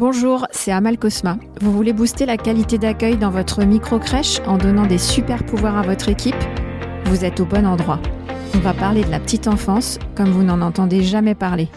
Bonjour, c'est Amal Cosma. Vous voulez booster la qualité d'accueil dans votre micro-crèche en donnant des super pouvoirs à votre équipe? Vous êtes au bon endroit. On va parler de la petite enfance comme vous n'en entendez jamais parler.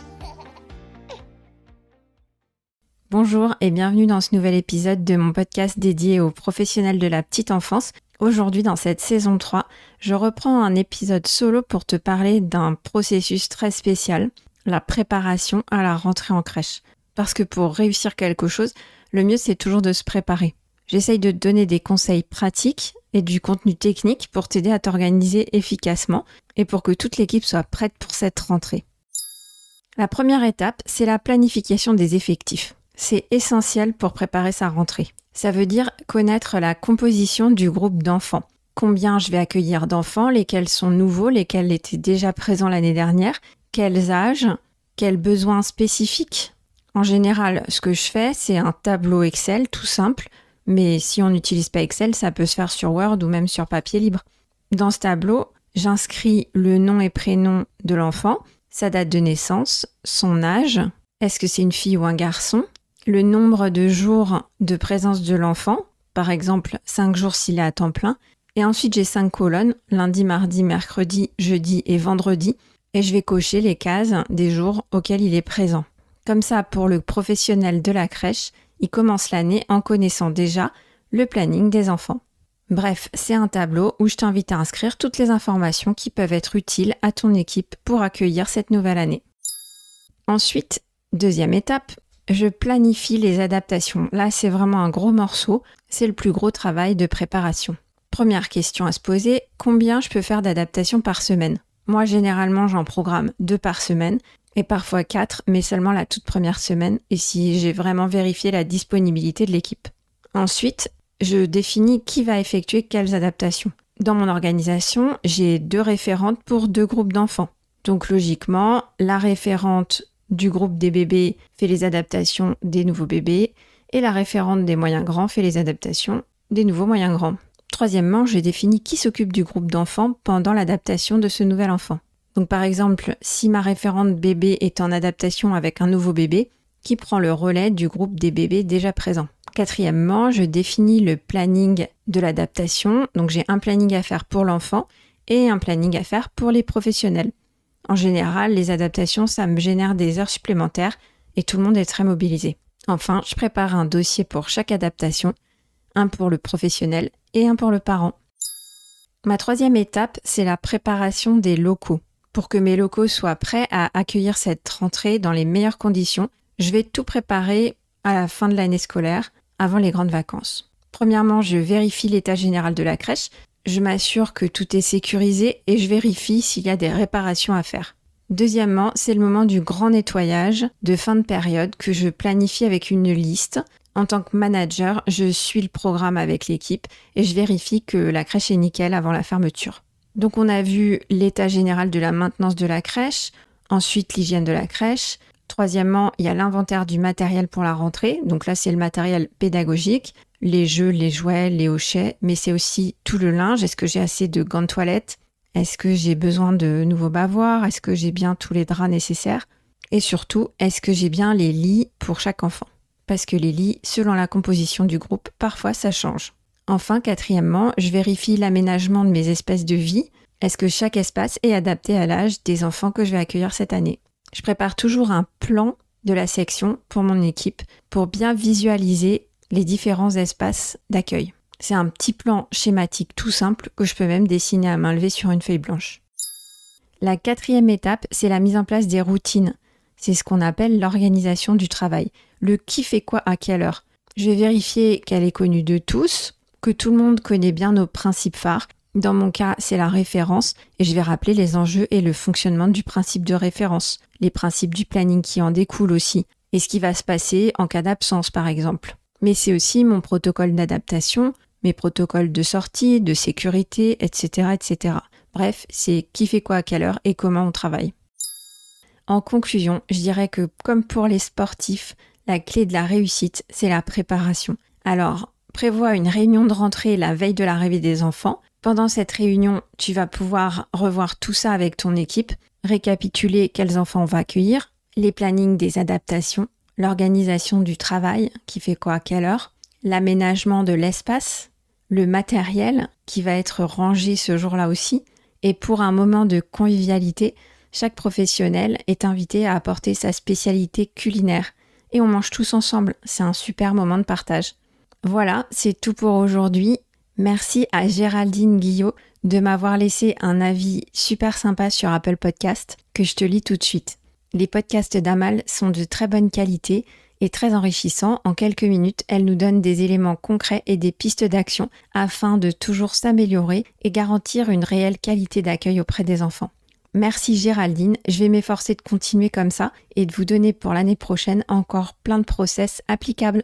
Bonjour et bienvenue dans ce nouvel épisode de mon podcast dédié aux professionnels de la petite enfance. Aujourd'hui, dans cette saison 3, je reprends un épisode solo pour te parler d'un processus très spécial, la préparation à la rentrée en crèche. Parce que pour réussir quelque chose, le mieux c'est toujours de se préparer. J'essaye de te donner des conseils pratiques et du contenu technique pour t'aider à t'organiser efficacement et pour que toute l'équipe soit prête pour cette rentrée. La première étape, c'est la planification des effectifs. C'est essentiel pour préparer sa rentrée. Ça veut dire connaître la composition du groupe d'enfants. Combien je vais accueillir d'enfants, lesquels sont nouveaux, lesquels étaient déjà présents l'année dernière, quels âges, quels besoins spécifiques en général, ce que je fais, c'est un tableau Excel tout simple, mais si on n'utilise pas Excel, ça peut se faire sur Word ou même sur papier libre. Dans ce tableau, j'inscris le nom et prénom de l'enfant, sa date de naissance, son âge, est-ce que c'est une fille ou un garçon, le nombre de jours de présence de l'enfant, par exemple 5 jours s'il est à temps plein, et ensuite j'ai 5 colonnes, lundi, mardi, mercredi, jeudi et vendredi, et je vais cocher les cases des jours auxquels il est présent. Comme ça, pour le professionnel de la crèche, il commence l'année en connaissant déjà le planning des enfants. Bref, c'est un tableau où je t'invite à inscrire toutes les informations qui peuvent être utiles à ton équipe pour accueillir cette nouvelle année. Ensuite, deuxième étape, je planifie les adaptations. Là, c'est vraiment un gros morceau, c'est le plus gros travail de préparation. Première question à se poser, combien je peux faire d'adaptations par semaine? Moi, généralement, j'en programme deux par semaine et parfois quatre, mais seulement la toute première semaine, et si j'ai vraiment vérifié la disponibilité de l'équipe. Ensuite, je définis qui va effectuer quelles adaptations. Dans mon organisation, j'ai deux référentes pour deux groupes d'enfants. Donc logiquement, la référente du groupe des bébés fait les adaptations des nouveaux bébés et la référente des moyens grands fait les adaptations des nouveaux moyens grands. Troisièmement, je définis qui s'occupe du groupe d'enfants pendant l'adaptation de ce nouvel enfant. Donc par exemple, si ma référente bébé est en adaptation avec un nouveau bébé, qui prend le relais du groupe des bébés déjà présents? Quatrièmement, je définis le planning de l'adaptation. Donc j'ai un planning à faire pour l'enfant et un planning à faire pour les professionnels. En général, les adaptations, ça me génère des heures supplémentaires et tout le monde est très mobilisé. Enfin, je prépare un dossier pour chaque adaptation, un pour le professionnel et un pour le parent. Ma troisième étape, c'est la préparation des locaux. Pour que mes locaux soient prêts à accueillir cette rentrée dans les meilleures conditions, je vais tout préparer à la fin de l'année scolaire, avant les grandes vacances. Premièrement, je vérifie l'état général de la crèche, je m'assure que tout est sécurisé et je vérifie s'il y a des réparations à faire. Deuxièmement, c'est le moment du grand nettoyage de fin de période que je planifie avec une liste. En tant que manager, je suis le programme avec l'équipe et je vérifie que la crèche est nickel avant la fermeture. Donc on a vu l'état général de la maintenance de la crèche, ensuite l'hygiène de la crèche. Troisièmement, il y a l'inventaire du matériel pour la rentrée. Donc là, c'est le matériel pédagogique, les jeux, les jouets, les hochets, mais c'est aussi tout le linge. Est-ce que j'ai assez de gants de toilette? Est-ce que j'ai besoin de nouveaux bavoirs? Est-ce que j'ai bien tous les draps nécessaires? Et surtout, est-ce que j'ai bien les lits pour chaque enfant? Parce que les lits, selon la composition du groupe, parfois ça change. Enfin, quatrièmement, je vérifie l'aménagement de mes espèces de vie. Est-ce que chaque espace est adapté à l'âge des enfants que je vais accueillir cette année? Je prépare toujours un plan de la section pour mon équipe pour bien visualiser les différents espaces d'accueil. C'est un petit plan schématique tout simple que je peux même dessiner à main levée sur une feuille blanche. La quatrième étape, c'est la mise en place des routines. C'est ce qu'on appelle l'organisation du travail. Le qui fait quoi à quelle heure? Je vais vérifier qu'elle est connue de tous, que tout le monde connaît bien nos principes phares. Dans mon cas, c'est la référence et je vais rappeler les enjeux et le fonctionnement du principe de référence, les principes du planning qui en découlent aussi, et ce qui va se passer en cas d'absence par exemple. Mais c'est aussi mon protocole d'adaptation, mes protocoles de sortie, de sécurité, etc. etc. Bref, c'est qui fait quoi à quelle heure et comment on travaille. En conclusion, je dirais que comme pour les sportifs, la clé de la réussite, c'est la préparation. Alors, prévois une réunion de rentrée la veille de l'arrivée des enfants. Pendant cette réunion, tu vas pouvoir revoir tout ça avec ton équipe, récapituler quels enfants on va accueillir, les plannings des adaptations, l'organisation du travail, qui fait quoi à quelle heure, l'aménagement de l'espace, le matériel qui va être rangé ce jour-là aussi, et pour un moment de convivialité, chaque professionnel est invité à apporter sa spécialité culinaire. Et on mange tous ensemble, c'est un super moment de partage. Voilà, c'est tout pour aujourd'hui. Merci à Géraldine Guillot de m'avoir laissé un avis super sympa sur Apple Podcast que je te lis tout de suite. Les podcasts d'Amal sont de très bonne qualité et très enrichissants. En quelques minutes, elle nous donne des éléments concrets et des pistes d'action afin de toujours s'améliorer et garantir une réelle qualité d'accueil auprès des enfants. Merci Géraldine, je vais m'efforcer de continuer comme ça et de vous donner pour l'année prochaine encore plein de process applicables.